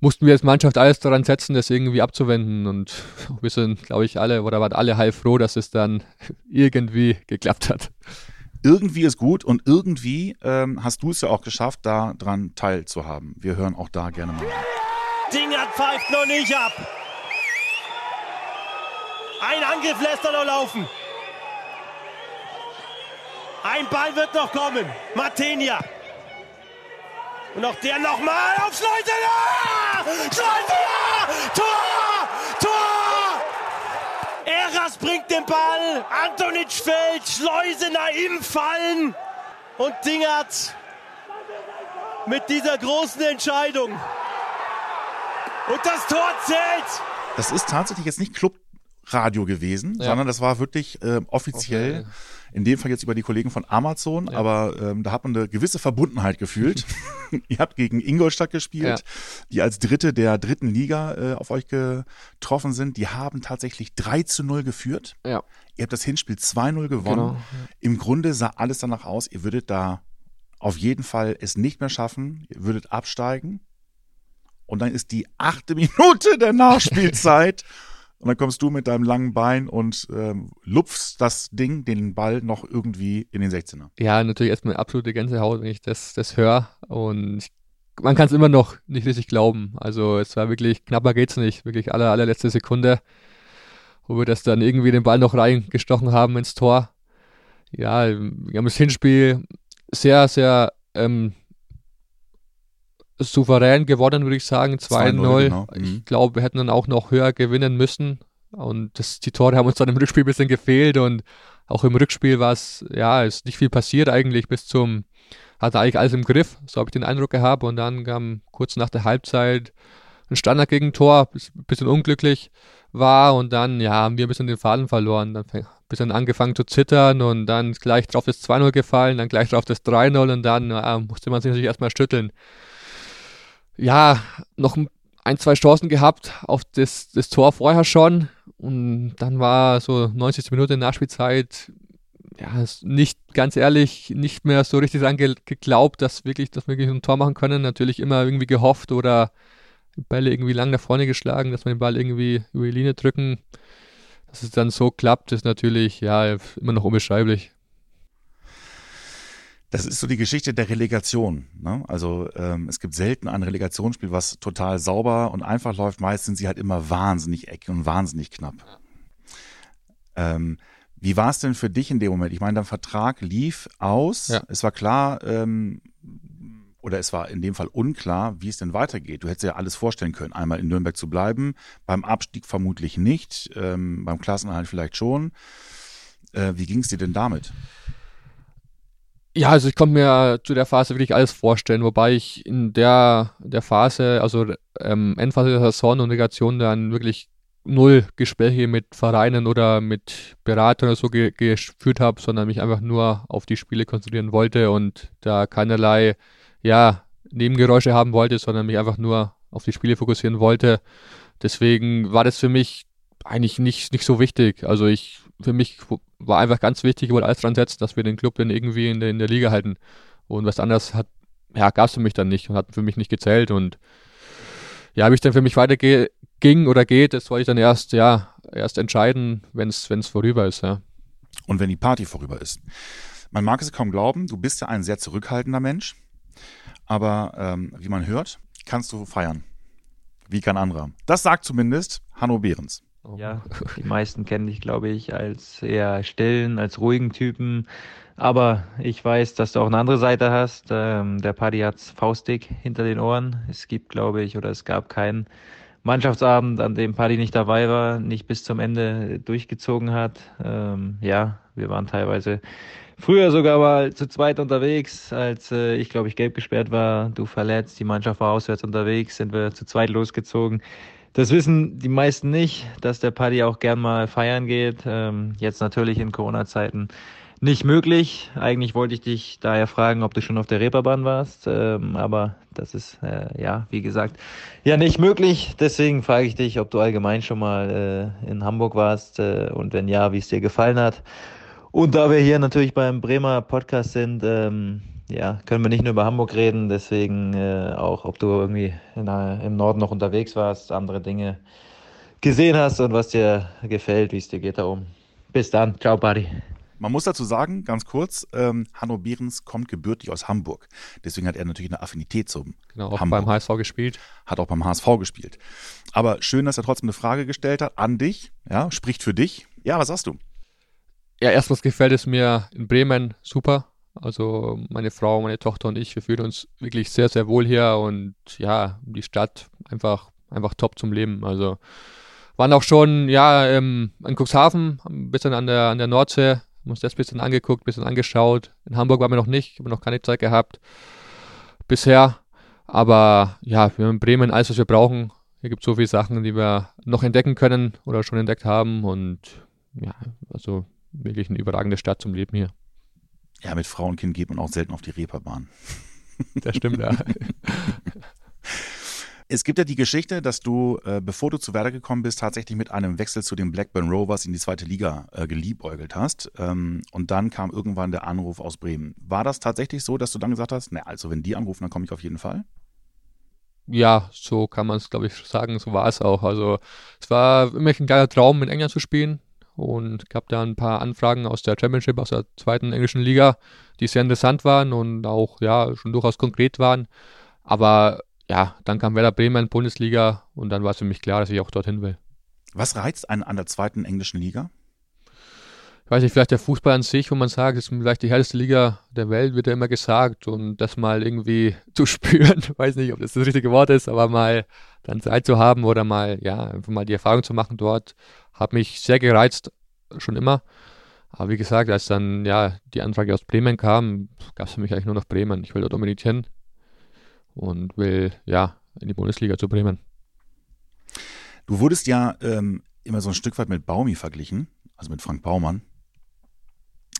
A: mussten wir als Mannschaft alles daran setzen, das irgendwie abzuwenden. Und wir sind, glaube ich, alle oder waren alle heilfroh, dass es dann irgendwie geklappt hat.
B: Irgendwie ist gut und irgendwie ähm, hast du es ja auch geschafft, daran teilzuhaben. Wir hören auch da gerne mal.
G: Dinger pfeift noch nicht ab. Ein Angriff lässt er noch laufen. Ein Ball wird noch kommen. Martenia. Und auch der nochmal auf! Schleusener! Tor! Tor! Eras bringt den Ball. Antonic fällt. Schleusener im Fallen. Und Dingert mit dieser großen Entscheidung. Und das Tor zählt.
B: Das ist tatsächlich jetzt nicht Clubradio gewesen, ja. sondern das war wirklich äh, offiziell. Okay in dem Fall jetzt über die Kollegen von Amazon, ja. aber ähm, da hat man eine gewisse Verbundenheit gefühlt. Ihr habt gegen Ingolstadt gespielt, ja. die als Dritte der dritten Liga äh, auf euch getroffen sind. Die haben tatsächlich 3 zu 0 geführt. Ja. Ihr habt das Hinspiel 2-0 gewonnen. Genau. Im Grunde sah alles danach aus, ihr würdet da auf jeden Fall es nicht mehr schaffen. Ihr würdet absteigen. Und dann ist die achte Minute der Nachspielzeit. Und dann kommst du mit deinem langen Bein und ähm, lupfst das Ding, den Ball noch irgendwie in den 16er.
A: Ja, natürlich erstmal absolute Gänsehaut, wenn ich das, das höre. Und ich, man kann es immer noch nicht richtig glauben. Also es war wirklich, knapper geht's nicht. Wirklich aller, allerletzte Sekunde, wo wir das dann irgendwie den Ball noch reingestochen haben ins Tor. Ja, wir haben das Hinspiel sehr, sehr ähm, souverän gewonnen, würde ich sagen. 2-0. Genau. Ich mhm. glaube, wir hätten dann auch noch höher gewinnen müssen. Und das, die Tore haben uns dann im Rückspiel ein bisschen gefehlt. Und auch im Rückspiel war es, ja, ist nicht viel passiert eigentlich bis zum, hatte eigentlich alles im Griff. So habe ich den Eindruck gehabt. Und dann kam kurz nach der Halbzeit ein Standard gegen Tor, ein bisschen unglücklich war. Und dann, ja, haben wir ein bisschen den Faden verloren. Dann ein bisschen angefangen zu zittern und dann gleich drauf das 2-0 gefallen, dann gleich drauf das 3-0 und dann ja, musste man sich natürlich erstmal schütteln ja, noch ein, zwei Chancen gehabt auf das, das Tor vorher schon. Und dann war so 90 Minuten Nachspielzeit, ja, nicht ganz ehrlich, nicht mehr so richtig dran geglaubt, dass wirklich, dass wir wirklich ein Tor machen können. Natürlich immer irgendwie gehofft oder Bälle irgendwie lang nach vorne geschlagen, dass wir den Ball irgendwie über die Linie drücken. Dass es dann so klappt, ist natürlich ja immer noch unbeschreiblich.
B: Das ist so die Geschichte der Relegation. Ne? Also ähm, es gibt selten ein Relegationsspiel, was total sauber und einfach läuft. Meist sind sie halt immer wahnsinnig eckig und wahnsinnig knapp. Ähm, wie war es denn für dich in dem Moment? Ich meine, dein Vertrag lief aus. Ja. Es war klar, ähm, oder es war in dem Fall unklar, wie es denn weitergeht. Du hättest ja alles vorstellen können, einmal in Nürnberg zu bleiben, beim Abstieg vermutlich nicht, ähm, beim Klassenerhalt vielleicht schon. Äh, wie ging es dir denn damit?
A: Ja, also ich konnte mir zu der Phase wirklich alles vorstellen, wobei ich in der, der Phase, also ähm, Endphase der Saison und Negation dann wirklich null Gespräche mit Vereinen oder mit Beratern oder so ge geführt habe, sondern mich einfach nur auf die Spiele konzentrieren wollte und da keinerlei, ja, Nebengeräusche haben wollte, sondern mich einfach nur auf die Spiele fokussieren wollte. Deswegen war das für mich eigentlich nicht, nicht so wichtig. Also ich für mich war einfach ganz wichtig, ich wollte alles dran setzen, dass wir den Club dann irgendwie in der, in der Liga halten. Und was anderes hat, ja, gab es für mich dann nicht und hat für mich nicht gezählt. Und ja, wie es dann für mich weiterging oder geht, das wollte ich dann erst, ja, erst entscheiden, wenn es vorüber ist, ja.
B: Und wenn die Party vorüber ist. Man mag es kaum glauben, du bist ja ein sehr zurückhaltender Mensch. Aber ähm, wie man hört, kannst du feiern. Wie kein anderer. Das sagt zumindest Hanno Behrens.
H: Oh. Ja, die meisten kennen dich, glaube ich, als eher stillen, als ruhigen Typen. Aber ich weiß, dass du auch eine andere Seite hast. Ähm, der Paddy hat's faustig hinter den Ohren. Es gibt, glaube ich, oder es gab keinen Mannschaftsabend, an dem Paddy nicht dabei war, nicht bis zum Ende durchgezogen hat. Ähm, ja, wir waren teilweise früher sogar mal zu zweit unterwegs, als äh, ich, glaube ich, gelb gesperrt war, du verletzt, die Mannschaft war auswärts unterwegs, sind wir zu zweit losgezogen. Das wissen die meisten nicht, dass der Paddy auch gern mal feiern geht. Ähm, jetzt natürlich in Corona-Zeiten nicht möglich. Eigentlich wollte ich dich daher fragen, ob du schon auf der Reeperbahn warst, ähm, aber das ist äh, ja, wie gesagt, ja nicht möglich. Deswegen frage ich dich, ob du allgemein schon mal äh, in Hamburg warst äh, und wenn ja, wie es dir gefallen hat. Und da wir hier natürlich beim Bremer Podcast sind, ähm, ja, können wir nicht nur über Hamburg reden, deswegen äh, auch, ob du irgendwie in, im Norden noch unterwegs warst, andere Dinge gesehen hast und was dir gefällt, wie es dir geht da oben. Bis dann. Ciao, Buddy.
B: Man muss dazu sagen, ganz kurz, ähm, Hanno Behrens kommt gebürtig aus Hamburg. Deswegen hat er natürlich eine Affinität zum
A: Genau, auch
B: Hamburg.
A: beim HSV gespielt.
B: Hat auch beim HSV gespielt. Aber schön, dass er trotzdem eine Frage gestellt hat an dich. Ja, spricht für dich. Ja, was sagst du?
A: Ja, erstmals gefällt es mir in Bremen super. Also meine Frau, meine Tochter und ich, wir fühlen uns wirklich sehr, sehr wohl hier und ja, die Stadt einfach, einfach top zum Leben. Also waren auch schon, ja, ähm, in Cuxhaven, ein bisschen an der, an der Nordsee, haben uns das ein bisschen angeguckt, ein bisschen angeschaut. In Hamburg waren wir noch nicht, haben noch keine Zeit gehabt bisher. Aber ja, wir haben in Bremen alles, was wir brauchen. Hier gibt es so viele Sachen, die wir noch entdecken können oder schon entdeckt haben. Und ja, also wirklich eine überragende Stadt zum Leben hier.
B: Ja, mit Frau und Kind geht man auch selten auf die Reeperbahn.
A: Das stimmt, ja.
B: Es gibt ja die Geschichte, dass du, äh, bevor du zu Werder gekommen bist, tatsächlich mit einem Wechsel zu den Blackburn Rovers in die zweite Liga äh, geliebäugelt hast. Ähm, und dann kam irgendwann der Anruf aus Bremen. War das tatsächlich so, dass du dann gesagt hast, na, also wenn die anrufen, dann komme ich auf jeden Fall?
A: Ja, so kann man es, glaube ich, sagen. So war es auch. Also es war immer ein geiler Traum, in England zu spielen und gab da ein paar Anfragen aus der Championship, aus der zweiten englischen Liga, die sehr interessant waren und auch ja schon durchaus konkret waren. Aber ja, dann kam Werder Bremen Bundesliga und dann war es für mich klar, dass ich auch dorthin will.
B: Was reizt einen an der zweiten englischen Liga?
A: Ich weiß nicht, vielleicht der Fußball an sich, wo man sagt, es ist vielleicht die härteste Liga der Welt, wird ja immer gesagt. Und das mal irgendwie zu spüren, weiß nicht, ob das das richtige Wort ist, aber mal dann Zeit zu haben oder mal, ja, einfach mal die Erfahrung zu machen dort, hat mich sehr gereizt, schon immer. Aber wie gesagt, als dann ja die Anfrage aus Bremen kam, gab es für mich eigentlich nur noch Bremen. Ich will dort unbedingt hin und will ja in die Bundesliga zu Bremen.
B: Du wurdest ja ähm, immer so ein Stück weit mit Baumi verglichen, also mit Frank Baumann.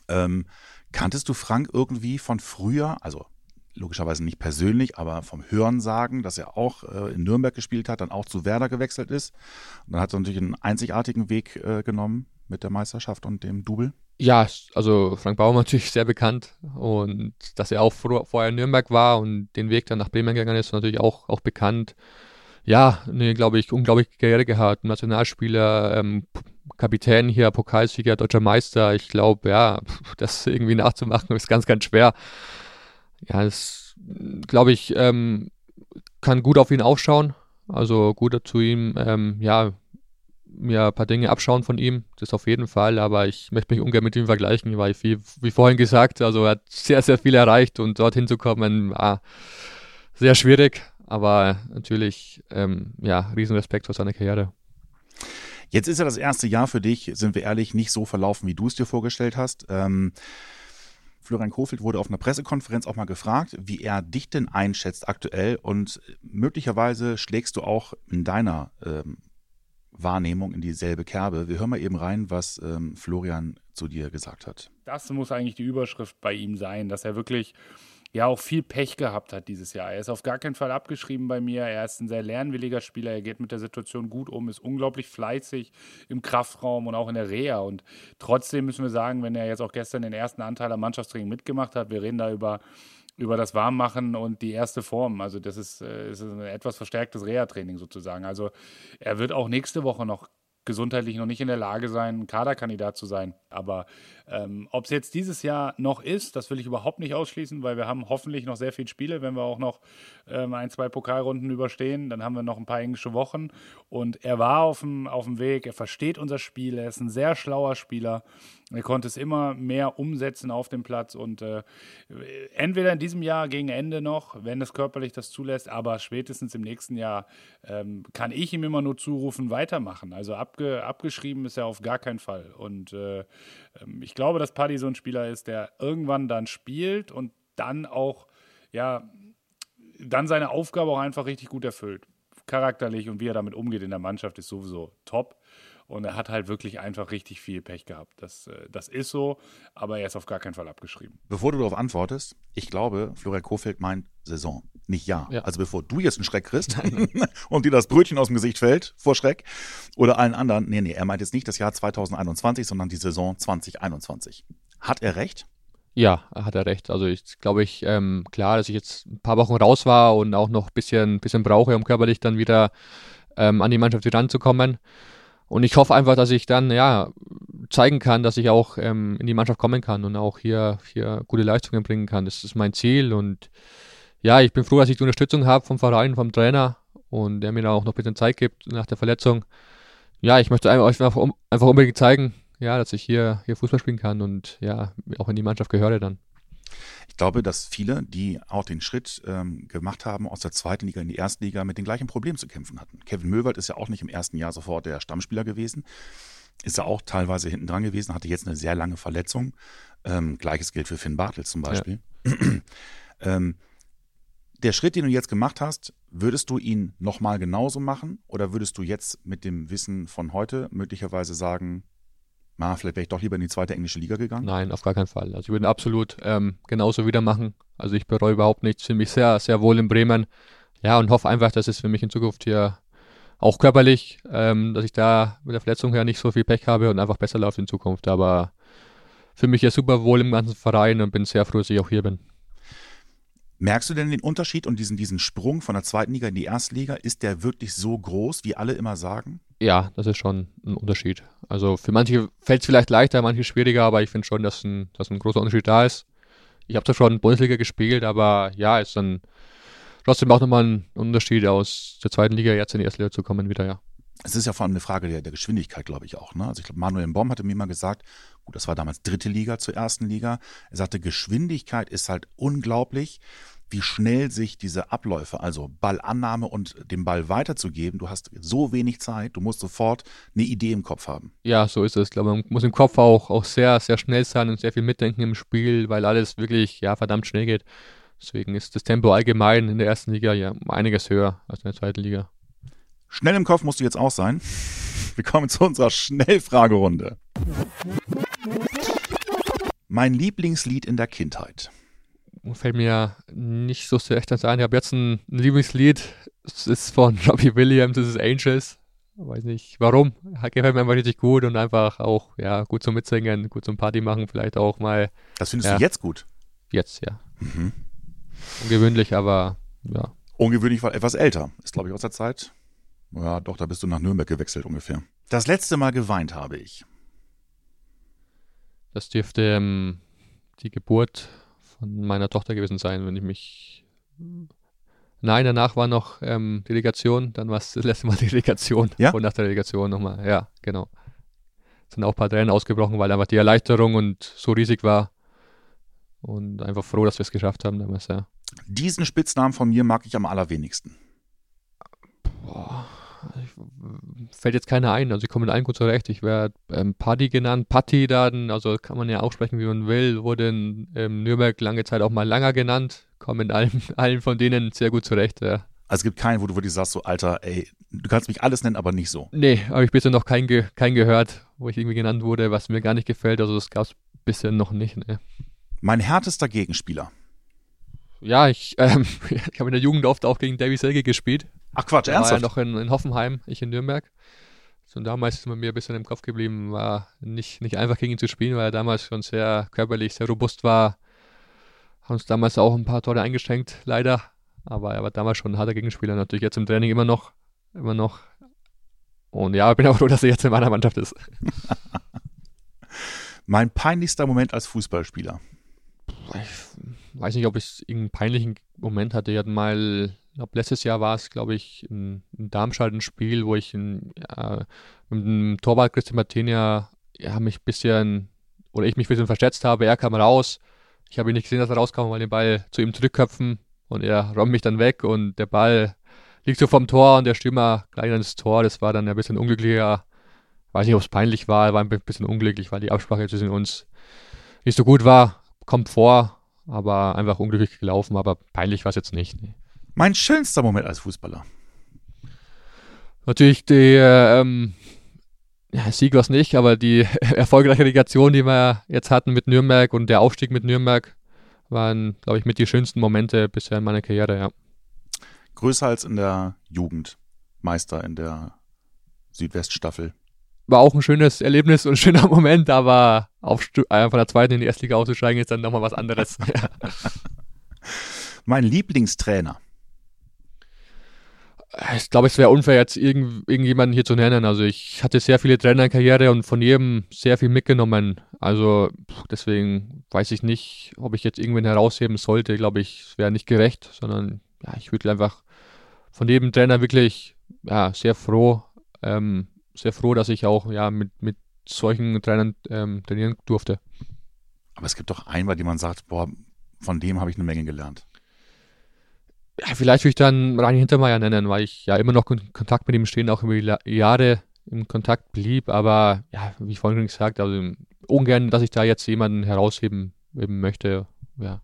B: Ähm, kanntest du Frank irgendwie von früher, also logischerweise nicht persönlich, aber vom Hörensagen, dass er auch äh, in Nürnberg gespielt hat, dann auch zu Werder gewechselt ist. Und dann hat er natürlich einen einzigartigen Weg äh, genommen mit der Meisterschaft und dem Double.
A: Ja, also Frank Baumann natürlich sehr bekannt und dass er auch vor, vorher in Nürnberg war und den Weg dann nach Bremen gegangen ist, natürlich auch, auch bekannt. Ja, eine, glaube ich, unglaubliche Karriere gehabt. Nationalspieler, ähm, Kapitän hier, Pokalsieger, deutscher Meister. Ich glaube, ja, das irgendwie nachzumachen ist ganz, ganz schwer. Ja, das glaube ich, ähm, kann gut auf ihn aufschauen. Also gut zu ihm, ähm, ja, mir ein paar Dinge abschauen von ihm, das auf jeden Fall, aber ich möchte mich ungern mit ihm vergleichen, weil wie, wie vorhin gesagt, also er hat sehr, sehr viel erreicht und dorthin zu kommen war sehr schwierig, aber natürlich, ähm, ja, Riesenrespekt für seine Karriere.
B: Jetzt ist ja das erste Jahr für dich, sind wir ehrlich, nicht so verlaufen, wie du es dir vorgestellt hast. Ähm, Florian Kofeld wurde auf einer Pressekonferenz auch mal gefragt, wie er dich denn einschätzt aktuell und möglicherweise schlägst du auch in deiner ähm, Wahrnehmung in dieselbe Kerbe. Wir hören mal eben rein, was ähm, Florian zu dir gesagt hat.
I: Das muss eigentlich die Überschrift bei ihm sein, dass er wirklich ja auch viel Pech gehabt hat dieses Jahr. Er ist auf gar keinen Fall abgeschrieben bei mir. Er ist ein sehr lernwilliger Spieler. Er geht mit der Situation gut um, ist unglaublich fleißig im Kraftraum und auch in der Reha. Und trotzdem müssen wir sagen, wenn er jetzt auch gestern den ersten Anteil am Mannschaftstraining mitgemacht hat, wir reden da über über das Warmmachen und die erste Form. Also das ist, äh, ist ein etwas verstärktes Reha-Training sozusagen. Also er wird auch nächste Woche noch gesundheitlich noch nicht in der Lage sein, Kaderkandidat zu sein. Aber ähm, ob es jetzt dieses Jahr noch ist, das will ich überhaupt nicht ausschließen, weil wir haben hoffentlich noch sehr viele Spiele, wenn wir auch noch ähm, ein, zwei Pokalrunden überstehen. Dann haben wir noch ein paar englische Wochen. Und er war auf dem, auf dem Weg, er versteht unser Spiel, er ist ein sehr schlauer Spieler. Er konnte es immer mehr umsetzen auf dem Platz und äh, entweder in diesem Jahr gegen Ende noch, wenn es körperlich das zulässt, aber spätestens im nächsten Jahr ähm, kann ich ihm immer nur zurufen, weitermachen. Also abge, abgeschrieben ist er auf gar keinen Fall. Und äh, ähm, ich glaube, dass Paddy so ein Spieler ist, der irgendwann dann spielt und dann auch, ja, dann seine Aufgabe auch einfach richtig gut erfüllt. Charakterlich und wie er damit umgeht in der Mannschaft ist sowieso top. Und er hat halt wirklich einfach richtig viel Pech gehabt. Das, äh, das ist so, aber er ist auf gar keinen Fall abgeschrieben.
B: Bevor du darauf antwortest, ich glaube, Florian Kofeld meint Saison, nicht Jahr. Ja. Also bevor du jetzt einen Schreck kriegst und dir das Brötchen aus dem Gesicht fällt vor Schreck oder allen anderen, nee, nee, er meint jetzt nicht das Jahr 2021, sondern die Saison 2021. Hat er recht?
A: Ja, hat er recht. Also ich glaube ich, ähm, klar, dass ich jetzt ein paar Wochen raus war und auch noch ein bisschen, bisschen brauche, um körperlich dann wieder ähm, an die Mannschaft ranzukommen. Und ich hoffe einfach, dass ich dann ja zeigen kann, dass ich auch ähm, in die Mannschaft kommen kann und auch hier, hier gute Leistungen bringen kann. Das ist mein Ziel und ja, ich bin froh, dass ich die Unterstützung habe vom Verein, vom Trainer und der mir da auch noch ein bisschen Zeit gibt nach der Verletzung. Ja, ich möchte einfach, einfach unbedingt zeigen, ja, dass ich hier, hier Fußball spielen kann und ja, auch in die Mannschaft gehöre dann.
B: Ich glaube, dass viele, die auch den Schritt ähm, gemacht haben, aus der zweiten Liga in die erste Liga, mit den gleichen Problemen zu kämpfen hatten. Kevin Möwald ist ja auch nicht im ersten Jahr sofort der Stammspieler gewesen. Ist ja auch teilweise hinten dran gewesen, hatte jetzt eine sehr lange Verletzung. Ähm, Gleiches gilt für Finn Bartels zum Beispiel. Ja. ähm, der Schritt, den du jetzt gemacht hast, würdest du ihn nochmal genauso machen oder würdest du jetzt mit dem Wissen von heute möglicherweise sagen, na, vielleicht wäre ich doch lieber in die zweite englische Liga gegangen?
A: Nein, auf gar keinen Fall. Also ich würde absolut ähm, genauso wieder machen. Also ich bereue überhaupt nichts, fühle mich sehr, sehr wohl in Bremen. Ja, und hoffe einfach, dass es für mich in Zukunft hier auch körperlich, ähm, dass ich da mit der Verletzung her nicht so viel Pech habe und einfach besser läuft in Zukunft. Aber für mich ja super wohl im ganzen Verein und bin sehr froh, dass ich auch hier bin.
B: Merkst du denn den Unterschied und diesen, diesen Sprung von der zweiten Liga in die erste Liga? Ist der wirklich so groß, wie alle immer sagen?
A: Ja, das ist schon ein Unterschied. Also für manche fällt es vielleicht leichter, manche schwieriger, aber ich finde schon, dass ein, dass ein großer Unterschied da ist. Ich habe zwar schon Bundesliga gespielt, aber ja, ist dann trotzdem auch nochmal ein Unterschied aus der zweiten Liga jetzt in die erste Liga zu kommen wieder, ja.
B: Es ist ja vor allem eine Frage der, der Geschwindigkeit, glaube ich auch. Ne? Also ich glaube, Manuel Baum hatte mir mal gesagt, gut, das war damals dritte Liga zur ersten Liga. Er sagte, Geschwindigkeit ist halt unglaublich wie schnell sich diese Abläufe, also Ballannahme und den Ball weiterzugeben, du hast so wenig Zeit, du musst sofort eine Idee im Kopf haben.
A: Ja, so ist es. Ich glaube, man muss im Kopf auch, auch sehr, sehr schnell sein und sehr viel mitdenken im Spiel, weil alles wirklich ja, verdammt schnell geht. Deswegen ist das Tempo allgemein in der ersten Liga ja einiges höher als in der zweiten Liga.
B: Schnell im Kopf musst du jetzt auch sein. Wir kommen zu unserer Schnellfragerunde. Mein Lieblingslied in der Kindheit
A: fällt mir nicht so sehr echt ein. Ich habe jetzt ein, Lieblingslied. Es ist von Robbie Williams, das ist Angels. Weiß nicht warum. Gefällt mir einfach richtig gut und einfach auch, ja, gut zum Mitsingen, gut zum Party machen, vielleicht auch mal.
B: Das findest
A: ja.
B: du jetzt gut?
A: Jetzt, ja. Mhm. Ungewöhnlich, aber ja.
B: Ungewöhnlich, weil etwas älter. Ist, glaube ich, aus der Zeit. Ja, doch, da bist du nach Nürnberg gewechselt ungefähr. Das letzte Mal geweint habe ich.
A: Das dürfte ähm, die Geburt meiner Tochter gewesen sein, wenn ich mich. Nein, danach war noch ähm, Delegation, dann war es das letzte Mal Delegation.
B: Ja?
A: Und nach der Delegation nochmal, ja, genau. Es sind auch ein paar Tränen ausgebrochen, weil einfach die Erleichterung und so riesig war. Und einfach froh, dass wir es geschafft haben damals, ja.
B: Diesen Spitznamen von mir mag ich am allerwenigsten.
A: Boah, fällt jetzt keiner ein. Also ich komme mit allen gut zurecht. Ich werde ähm, Paddy genannt, Patti dann, also kann man ja auch sprechen, wie man will. Wurde in ähm, Nürnberg lange Zeit auch mal Langer genannt. Komme mit allen, allen von denen sehr gut zurecht. Ja.
B: Also es gibt keinen, wo du wirklich sagst, so Alter, ey, du kannst mich alles nennen, aber nicht so.
A: Nee, habe ich bisher noch keinen ge kein gehört, wo ich irgendwie genannt wurde, was mir gar nicht gefällt. Also das gab es bisher noch nicht. Ne.
B: Mein härtester Gegenspieler.
A: Ja, ich, ähm, ich habe in der Jugend oft auch gegen Davy Selke gespielt.
B: Ach Quatsch,
A: Er
B: ernsthaft?
A: war ja noch in, in Hoffenheim, ich in Nürnberg. So, und damals ist mir ein bisschen im Kopf geblieben, war nicht, nicht einfach gegen ihn zu spielen, weil er damals schon sehr körperlich, sehr robust war. Haben uns damals auch ein paar Tore eingeschränkt, leider. Aber er war damals schon ein harter Gegenspieler, natürlich jetzt im Training immer noch. Immer noch. Und ja, ich bin auch froh, dass er jetzt in meiner Mannschaft ist.
B: Mein peinlichster Moment als Fußballspieler.
A: Ich weiß nicht, ob ich irgendeinen peinlichen Moment hatte. Ich hatte mal, ich glaube, letztes Jahr war es, glaube ich, in, in Darmstadt ein Spiel, wo ich in, ja, mit dem Torwart Christian Martinia ja, mich ein bisschen, oder ich mich ein bisschen verschätzt habe. Er kam raus. Ich habe ihn nicht gesehen, dass er rauskam, weil den Ball zu ihm zurückköpfen und er räumt mich dann weg und der Ball liegt so vom Tor und der Stürmer gleich ans Tor. Das war dann ein bisschen unglücklicher. Weiß nicht, ob es peinlich war, war ein bisschen unglücklich, weil die Absprache zwischen uns nicht so gut war. Kommt vor, aber einfach unglücklich gelaufen, aber peinlich war es jetzt nicht. Nee.
B: Mein schönster Moment als Fußballer.
A: Natürlich die ähm, ja, Sieg war es nicht, aber die erfolgreiche Relegation, die wir jetzt hatten mit Nürnberg und der Aufstieg mit Nürnberg, waren, glaube ich, mit die schönsten Momente bisher in meiner Karriere, ja.
B: Größer als in der Jugend. Meister in der Südweststaffel.
A: War auch ein schönes Erlebnis und ein schöner Moment, aber auf, äh, von der zweiten in die Erstliga auszusteigen ist dann nochmal was anderes.
B: Mein Lieblingstrainer.
A: Ich glaube, es wäre unfair, jetzt irgend, irgendjemanden hier zu nennen. Also ich hatte sehr viele Trainer in Karriere und von jedem sehr viel mitgenommen. Also deswegen weiß ich nicht, ob ich jetzt irgendwen herausheben sollte. Ich glaube, ich es wäre nicht gerecht, sondern ja, ich würde einfach von jedem Trainer wirklich ja, sehr froh, ähm, sehr froh, dass ich auch ja mit, mit solchen Trainern ähm, trainieren durfte.
B: Aber es gibt doch einen, bei dem man sagt, boah, von dem habe ich eine Menge gelernt.
A: Ja, vielleicht würde ich dann Rani Hintermeier nennen, weil ich ja immer noch in Kontakt mit ihm stehen, auch über die Jahre im Kontakt blieb. Aber ja, wie vorhin gesagt, also ungern, dass ich da jetzt jemanden herausheben möchte. Ja.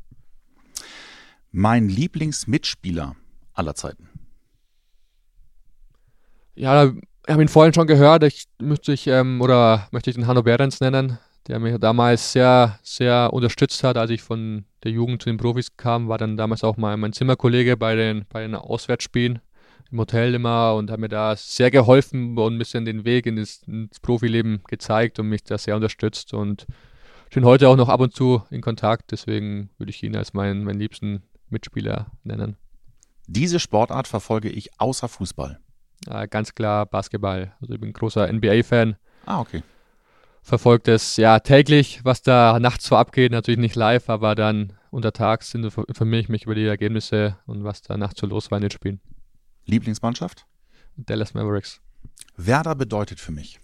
B: Mein Lieblingsmitspieler aller Zeiten.
A: Ja, ich habe ihn vorhin schon gehört. Ich müsste ich, ähm, oder möchte ich den Hanno Behrens nennen, der mich damals sehr, sehr unterstützt hat, als ich von der Jugend zu den Profis kam, war dann damals auch mal mein Zimmerkollege bei den, bei den Auswärtsspielen im Hotel immer und hat mir da sehr geholfen und ein bisschen den Weg in das, ins Profileben gezeigt und mich da sehr unterstützt und bin heute auch noch ab und zu in Kontakt, deswegen würde ich ihn als meinen, meinen liebsten Mitspieler nennen.
B: Diese Sportart verfolge ich außer Fußball.
A: Äh, ganz klar Basketball. Also ich bin ein großer NBA-Fan.
B: Ah, okay.
A: Verfolgt es ja täglich, was da nachts so abgeht, natürlich nicht live, aber dann untertags informiere ich mich über die Ergebnisse und was da nachts so los war in den Spielen.
B: Lieblingsmannschaft?
A: Dallas Mavericks.
B: Werder bedeutet für mich.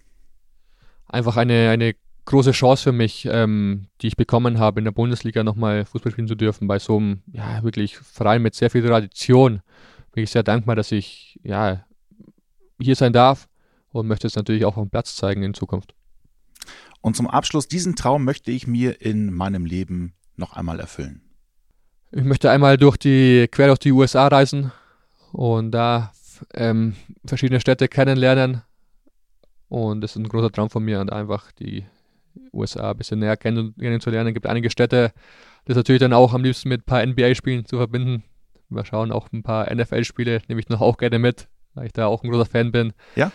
A: Einfach eine, eine große Chance für mich, ähm, die ich bekommen habe, in der Bundesliga nochmal Fußball spielen zu dürfen, bei so einem, ja, wirklich Verein mit sehr viel Tradition. Bin ich sehr dankbar, dass ich, ja, hier sein darf und möchte es natürlich auch am Platz zeigen in Zukunft.
B: Und zum Abschluss, diesen Traum möchte ich mir in meinem Leben noch einmal erfüllen.
A: Ich möchte einmal durch die, quer durch die USA reisen und da ähm, verschiedene Städte kennenlernen. Und das ist ein großer Traum von mir und einfach die USA ein bisschen näher kennenzulernen. Es gibt einige Städte, das natürlich dann auch am liebsten mit ein paar NBA-Spielen zu verbinden. Wir schauen auch ein paar NFL-Spiele, nehme ich noch auch gerne mit, weil ich da auch ein großer Fan bin.
B: Ja.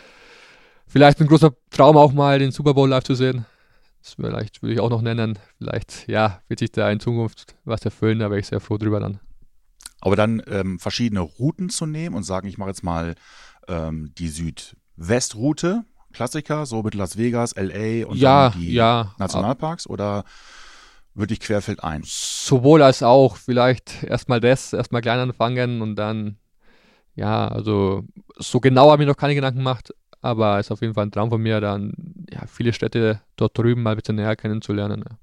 A: Vielleicht ein großer Traum auch mal den Super Bowl live zu sehen. Das vielleicht würde ich auch noch nennen. Vielleicht, ja, wird sich da in Zukunft was erfüllen, da wäre ich sehr froh drüber dann.
B: Aber dann ähm, verschiedene Routen zu nehmen und sagen, ich mache jetzt mal ähm, die Südwestroute, Klassiker, so mit Las Vegas, LA und
A: ja,
B: dann die
A: ja,
B: Nationalparks oder würde ich querfeld ein?
A: Sowohl als auch. Vielleicht erstmal das, erstmal klein anfangen und dann, ja, also so genau habe ich noch keine Gedanken gemacht, aber es ist auf jeden Fall ein Traum von mir, dann ja, viele Städte dort drüben mal ein bisschen näher kennenzulernen. Ja.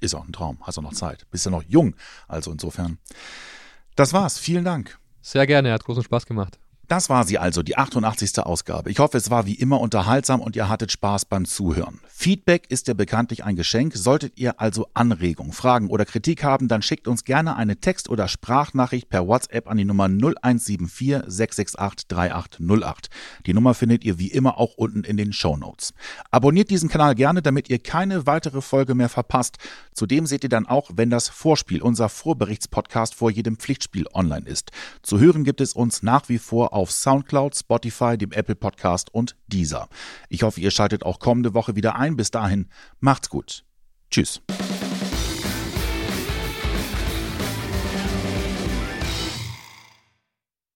B: Ist auch ein Traum, hast auch noch Zeit. Bist ja noch jung, also insofern. Das war's, vielen Dank.
A: Sehr gerne, hat großen Spaß gemacht.
B: Das war sie also, die 88. Ausgabe. Ich hoffe, es war wie immer unterhaltsam und ihr hattet Spaß beim Zuhören. Feedback ist ja bekanntlich ein Geschenk. Solltet ihr also Anregungen, Fragen oder Kritik haben, dann schickt uns gerne eine Text- oder Sprachnachricht per WhatsApp an die Nummer 0174 668 3808. Die Nummer findet ihr wie immer auch unten in den Show Notes. Abonniert diesen Kanal gerne, damit ihr keine weitere Folge mehr verpasst. Zudem seht ihr dann auch, wenn das Vorspiel, unser Vorberichtspodcast vor jedem Pflichtspiel online ist. Zu hören gibt es uns nach wie vor auf Soundcloud, Spotify, dem Apple Podcast und Deezer. Ich hoffe, ihr schaltet auch kommende Woche wieder ein. Bis dahin, macht's gut. Tschüss.